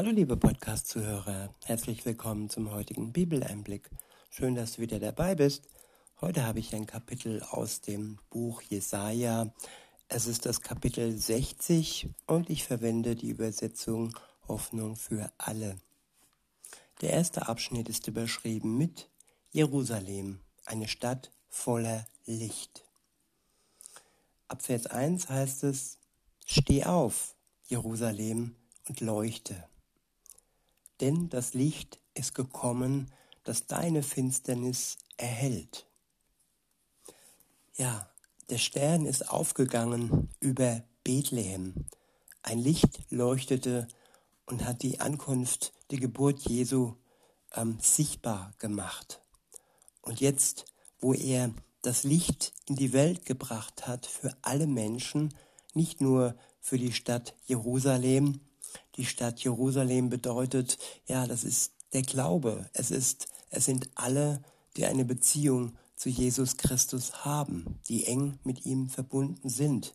Hallo liebe Podcast-Zuhörer, herzlich willkommen zum heutigen Bibeleinblick. Schön, dass du wieder dabei bist. Heute habe ich ein Kapitel aus dem Buch Jesaja. Es ist das Kapitel 60 und ich verwende die Übersetzung Hoffnung für alle. Der erste Abschnitt ist überschrieben mit Jerusalem, eine Stadt voller Licht. Ab Vers 1 heißt es, Steh auf, Jerusalem, und leuchte denn das Licht ist gekommen, das deine Finsternis erhellt. Ja, der Stern ist aufgegangen über Bethlehem. Ein Licht leuchtete und hat die Ankunft, die Geburt Jesu ähm, sichtbar gemacht. Und jetzt, wo er das Licht in die Welt gebracht hat für alle Menschen, nicht nur für die Stadt Jerusalem, die Stadt Jerusalem bedeutet, ja, das ist der Glaube. Es ist, es sind alle, die eine Beziehung zu Jesus Christus haben, die eng mit ihm verbunden sind.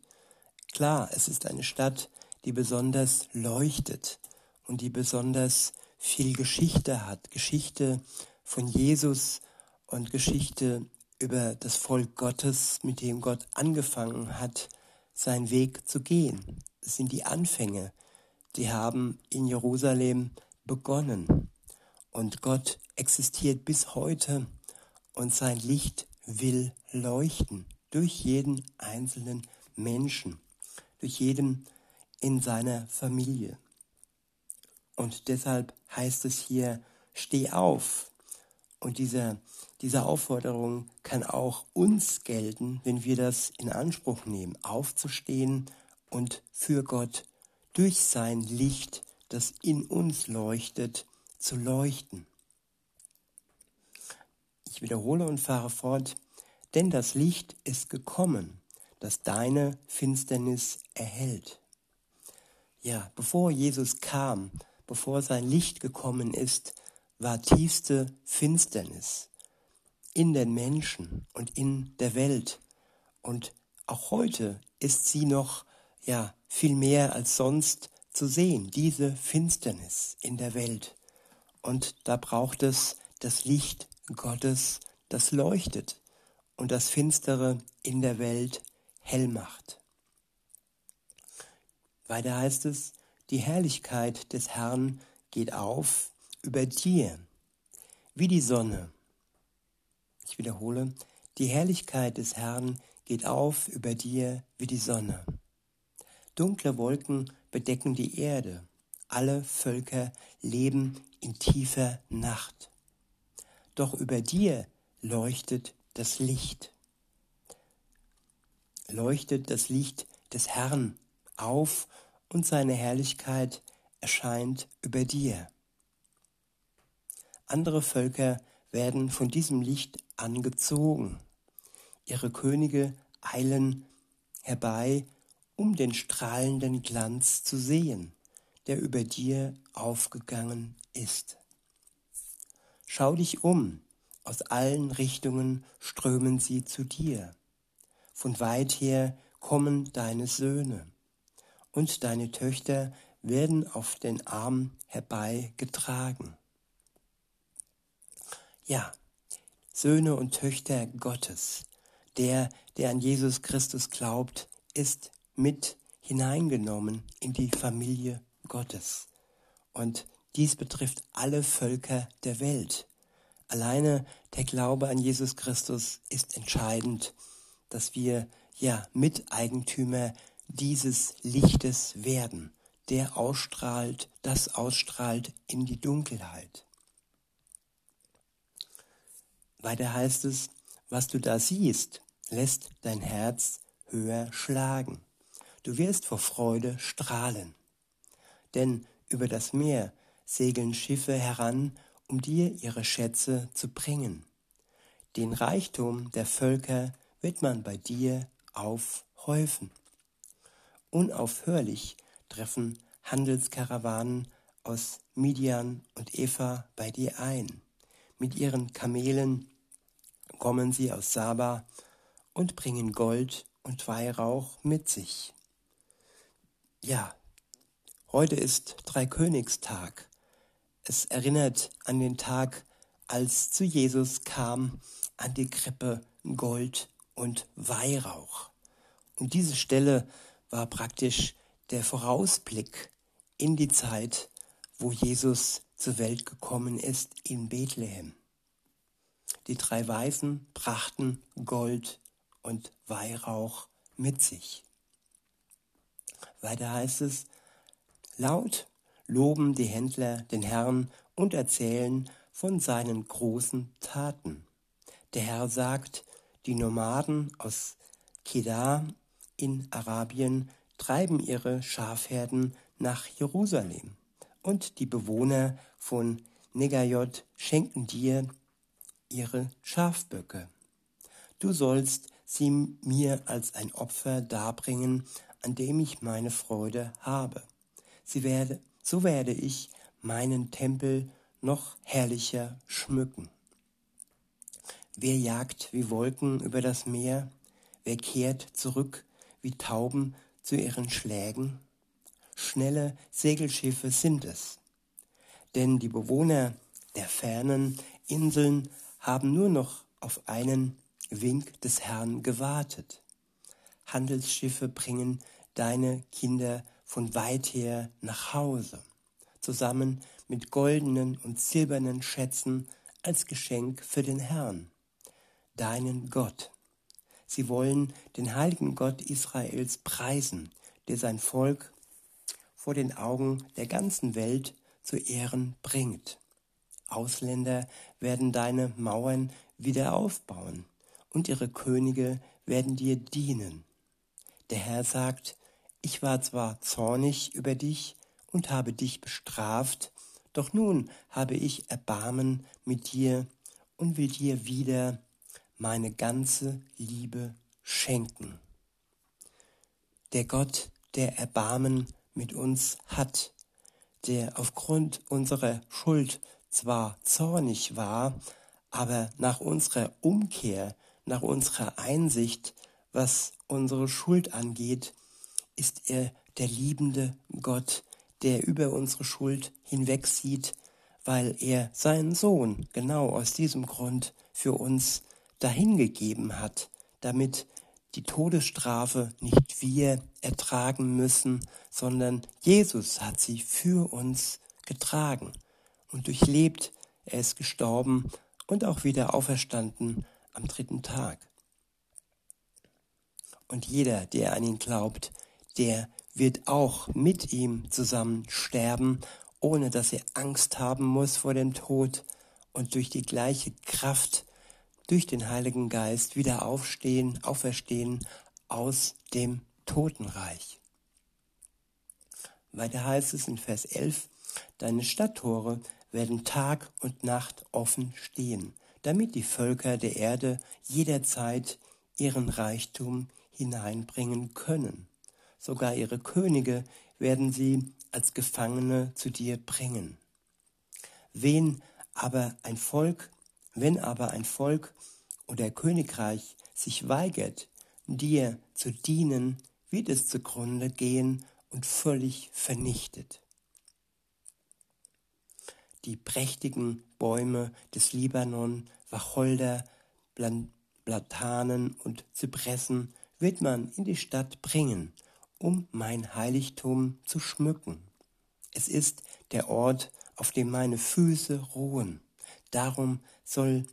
Klar, es ist eine Stadt, die besonders leuchtet und die besonders viel Geschichte hat. Geschichte von Jesus und Geschichte über das Volk Gottes, mit dem Gott angefangen hat, seinen Weg zu gehen. Es sind die Anfänge die haben in Jerusalem begonnen. Und Gott existiert bis heute und sein Licht will leuchten durch jeden einzelnen Menschen, durch jeden in seiner Familie. Und deshalb heißt es hier, steh auf. Und diese, diese Aufforderung kann auch uns gelten, wenn wir das in Anspruch nehmen, aufzustehen und für Gott durch sein Licht, das in uns leuchtet, zu leuchten. Ich wiederhole und fahre fort, denn das Licht ist gekommen, das deine Finsternis erhält. Ja, bevor Jesus kam, bevor sein Licht gekommen ist, war tiefste Finsternis in den Menschen und in der Welt. Und auch heute ist sie noch ja, viel mehr als sonst zu sehen, diese Finsternis in der Welt. Und da braucht es das Licht Gottes, das leuchtet und das Finstere in der Welt hell macht. Weiter heißt es, die Herrlichkeit des Herrn geht auf über dir, wie die Sonne. Ich wiederhole, die Herrlichkeit des Herrn geht auf über dir wie die Sonne. Dunkle Wolken bedecken die Erde. Alle Völker leben in tiefer Nacht. Doch über dir leuchtet das Licht. Leuchtet das Licht des Herrn auf und seine Herrlichkeit erscheint über dir. Andere Völker werden von diesem Licht angezogen. Ihre Könige eilen herbei um den strahlenden Glanz zu sehen, der über dir aufgegangen ist. Schau dich um, aus allen Richtungen strömen sie zu dir. Von weit her kommen deine Söhne, und deine Töchter werden auf den Arm herbeigetragen. Ja, Söhne und Töchter Gottes, der, der an Jesus Christus glaubt, ist mit hineingenommen in die Familie Gottes. Und dies betrifft alle Völker der Welt. Alleine der Glaube an Jesus Christus ist entscheidend, dass wir ja Miteigentümer dieses Lichtes werden, der ausstrahlt, das ausstrahlt in die Dunkelheit. Weiter heißt es, was du da siehst, lässt dein Herz höher schlagen. Du wirst vor Freude strahlen. Denn über das Meer segeln Schiffe heran, um dir ihre Schätze zu bringen. Den Reichtum der Völker wird man bei dir aufhäufen. Unaufhörlich treffen Handelskarawanen aus Midian und Eva bei dir ein. Mit ihren Kamelen kommen sie aus Saba und bringen Gold und Weihrauch mit sich. Ja, Heute ist Dreikönigstag. Es erinnert an den Tag, als zu Jesus kam an die Krippe Gold und Weihrauch. Und diese Stelle war praktisch der Vorausblick in die Zeit, wo Jesus zur Welt gekommen ist in Bethlehem. Die drei Weisen brachten Gold und Weihrauch mit sich. Weiter heißt es, laut loben die Händler den Herrn und erzählen von seinen großen Taten. Der Herr sagt, die Nomaden aus Kedar in Arabien treiben ihre Schafherden nach Jerusalem und die Bewohner von Negajot schenken dir ihre Schafböcke. Du sollst sie mir als ein Opfer darbringen, an dem ich meine Freude habe. Sie werde, so werde ich meinen Tempel noch herrlicher schmücken. Wer jagt wie Wolken über das Meer? Wer kehrt zurück wie Tauben zu ihren Schlägen? Schnelle Segelschiffe sind es. Denn die Bewohner der fernen Inseln haben nur noch auf einen Wink des Herrn gewartet. Handelsschiffe bringen deine Kinder von weit her nach Hause, zusammen mit goldenen und silbernen Schätzen als Geschenk für den Herrn deinen Gott. Sie wollen den heiligen Gott Israels preisen, der sein Volk vor den Augen der ganzen Welt zu Ehren bringt. Ausländer werden deine Mauern wieder aufbauen und ihre Könige werden dir dienen. Der Herr sagt, ich war zwar zornig über dich und habe dich bestraft, doch nun habe ich Erbarmen mit dir und will dir wieder meine ganze Liebe schenken. Der Gott, der Erbarmen mit uns hat, der aufgrund unserer Schuld zwar zornig war, aber nach unserer Umkehr, nach unserer Einsicht, was unsere Schuld angeht, ist er der liebende Gott, der über unsere Schuld hinwegsieht, weil er seinen Sohn genau aus diesem Grund für uns dahingegeben hat, damit die Todesstrafe nicht wir ertragen müssen, sondern Jesus hat sie für uns getragen und durchlebt. Er ist gestorben und auch wieder auferstanden am dritten Tag. Und jeder, der an ihn glaubt, der wird auch mit ihm zusammen sterben, ohne dass er Angst haben muss vor dem Tod und durch die gleiche Kraft durch den Heiligen Geist wieder aufstehen, auferstehen aus dem Totenreich. Weiter heißt es in Vers 11, deine Stadttore werden Tag und Nacht offen stehen, damit die Völker der Erde jederzeit ihren Reichtum hineinbringen können. Sogar ihre Könige werden sie als Gefangene zu dir bringen. Wen aber ein Volk wenn aber ein Volk oder Königreich sich weigert, dir zu dienen, wird es zugrunde gehen und völlig vernichtet. Die prächtigen Bäume des Libanon, Wacholder, Platanen und Zypressen wird man in die Stadt bringen, um mein Heiligtum zu schmücken. Es ist der Ort, auf dem meine Füße ruhen. Darum soll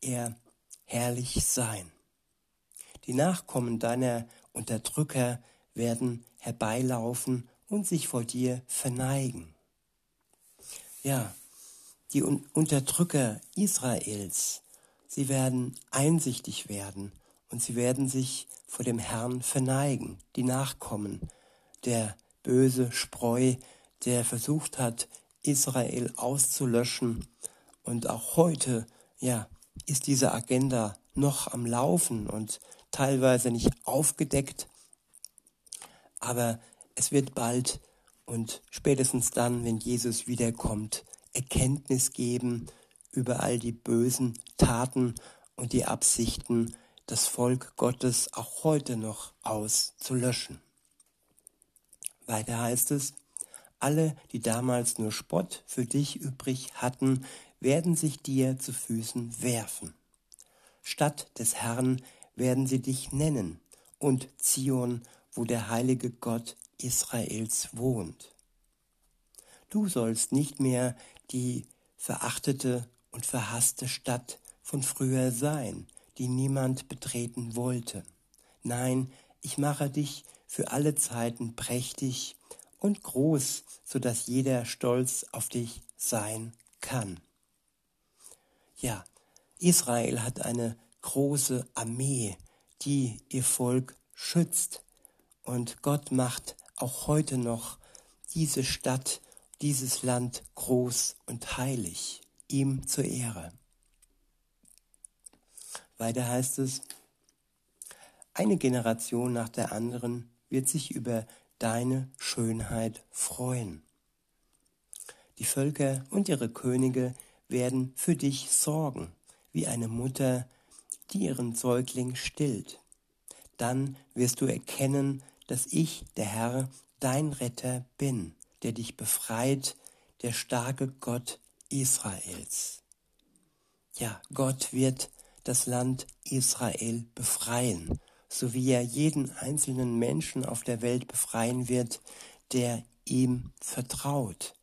er herrlich sein. Die Nachkommen deiner Unterdrücker werden herbeilaufen und sich vor dir verneigen. Ja, die Unterdrücker Israels, sie werden einsichtig werden und sie werden sich vor dem Herrn verneigen, die Nachkommen, der böse Spreu, der versucht hat, Israel auszulöschen und auch heute ja, ist diese Agenda noch am Laufen und teilweise nicht aufgedeckt. Aber es wird bald und spätestens dann, wenn Jesus wiederkommt, Erkenntnis geben über all die bösen Taten und die Absichten, das Volk Gottes auch heute noch auszulöschen. Weiter heißt es, Alle, die damals nur Spott für dich übrig hatten, werden sich dir zu Füßen werfen. Stadt des Herrn werden sie dich nennen, und Zion, wo der heilige Gott Israels wohnt. Du sollst nicht mehr die verachtete und verhasste Stadt von früher sein, die niemand betreten wollte. Nein, ich mache dich für alle Zeiten prächtig und groß, so dass jeder stolz auf dich sein kann. Ja, Israel hat eine große Armee, die ihr Volk schützt. Und Gott macht auch heute noch diese Stadt, dieses Land groß und heilig, ihm zur Ehre. Weiter heißt es, eine Generation nach der anderen wird sich über deine Schönheit freuen. Die Völker und ihre Könige werden für dich sorgen, wie eine Mutter, die ihren Säugling stillt. Dann wirst du erkennen, dass ich, der Herr, dein Retter bin, der dich befreit, der starke Gott Israels. Ja, Gott wird das Land Israel befreien so wie er jeden einzelnen Menschen auf der Welt befreien wird, der ihm vertraut.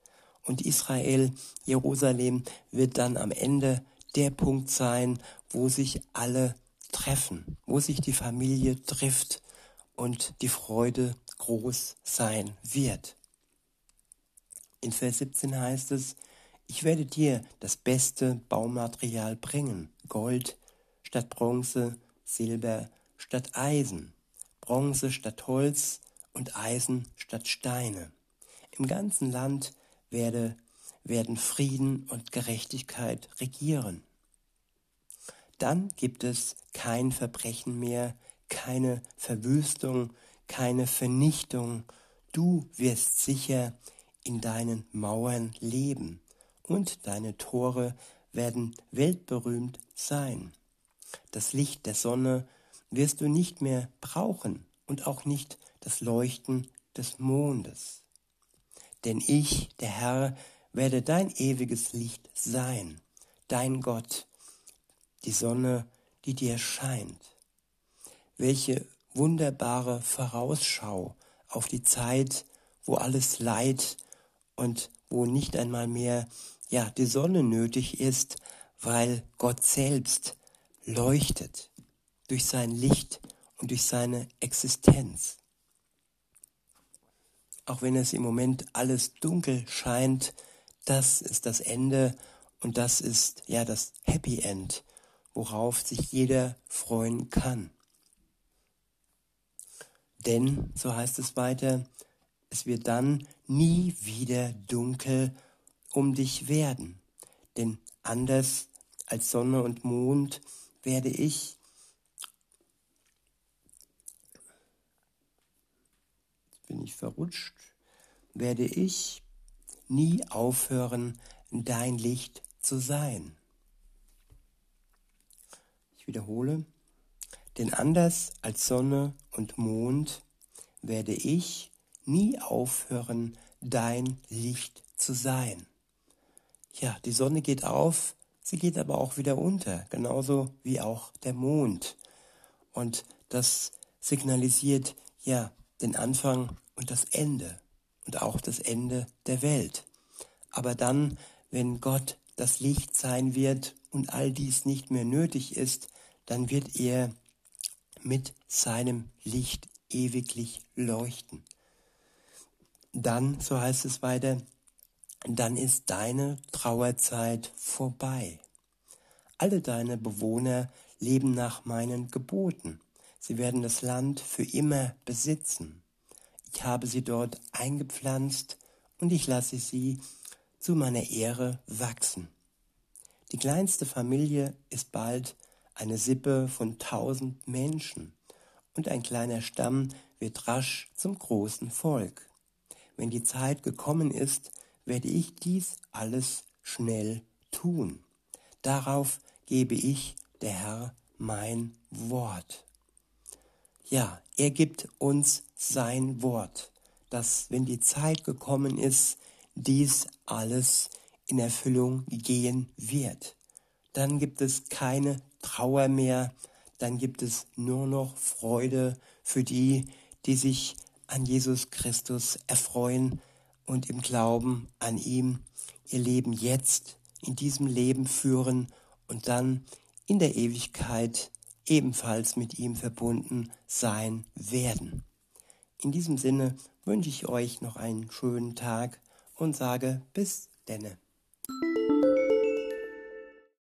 Und Israel, Jerusalem, wird dann am Ende der Punkt sein, wo sich alle treffen, wo sich die Familie trifft und die Freude groß sein wird. In Vers 17 heißt es, ich werde dir das beste Baumaterial bringen, Gold statt Bronze, Silber statt Eisen, Bronze statt Holz und Eisen statt Steine. Im ganzen Land werde, werden Frieden und Gerechtigkeit regieren. Dann gibt es kein Verbrechen mehr, keine Verwüstung, keine Vernichtung. Du wirst sicher in deinen Mauern leben und deine Tore werden weltberühmt sein. Das Licht der Sonne wirst du nicht mehr brauchen und auch nicht das Leuchten des Mondes. Denn ich, der Herr, werde dein ewiges Licht sein, dein Gott, die Sonne, die dir scheint. Welche wunderbare Vorausschau auf die Zeit, wo alles Leid und wo nicht einmal mehr ja die Sonne nötig ist, weil Gott selbst leuchtet durch sein Licht und durch seine Existenz. Auch wenn es im Moment alles dunkel scheint, das ist das Ende und das ist ja das Happy End, worauf sich jeder freuen kann. Denn, so heißt es weiter, es wird dann nie wieder dunkel um dich werden, denn anders als Sonne und Mond werde ich bin ich verrutscht, werde ich nie aufhören, dein Licht zu sein. Ich wiederhole, denn anders als Sonne und Mond werde ich nie aufhören, dein Licht zu sein. Ja, die Sonne geht auf, sie geht aber auch wieder unter, genauso wie auch der Mond. Und das signalisiert ja den Anfang und das Ende und auch das Ende der Welt. Aber dann, wenn Gott das Licht sein wird und all dies nicht mehr nötig ist, dann wird er mit seinem Licht ewiglich leuchten. Dann, so heißt es weiter, dann ist deine Trauerzeit vorbei. Alle deine Bewohner leben nach meinen Geboten. Sie werden das Land für immer besitzen. Ich habe sie dort eingepflanzt und ich lasse sie zu meiner Ehre wachsen. Die kleinste Familie ist bald eine Sippe von tausend Menschen und ein kleiner Stamm wird rasch zum großen Volk. Wenn die Zeit gekommen ist, werde ich dies alles schnell tun. Darauf gebe ich, der Herr, mein Wort. Ja, er gibt uns sein Wort, dass wenn die Zeit gekommen ist, dies alles in Erfüllung gehen wird. Dann gibt es keine Trauer mehr, dann gibt es nur noch Freude für die, die sich an Jesus Christus erfreuen und im Glauben an ihm ihr Leben jetzt in diesem Leben führen und dann in der Ewigkeit ebenfalls mit ihm verbunden sein werden. In diesem Sinne wünsche ich euch noch einen schönen Tag und sage bis denne.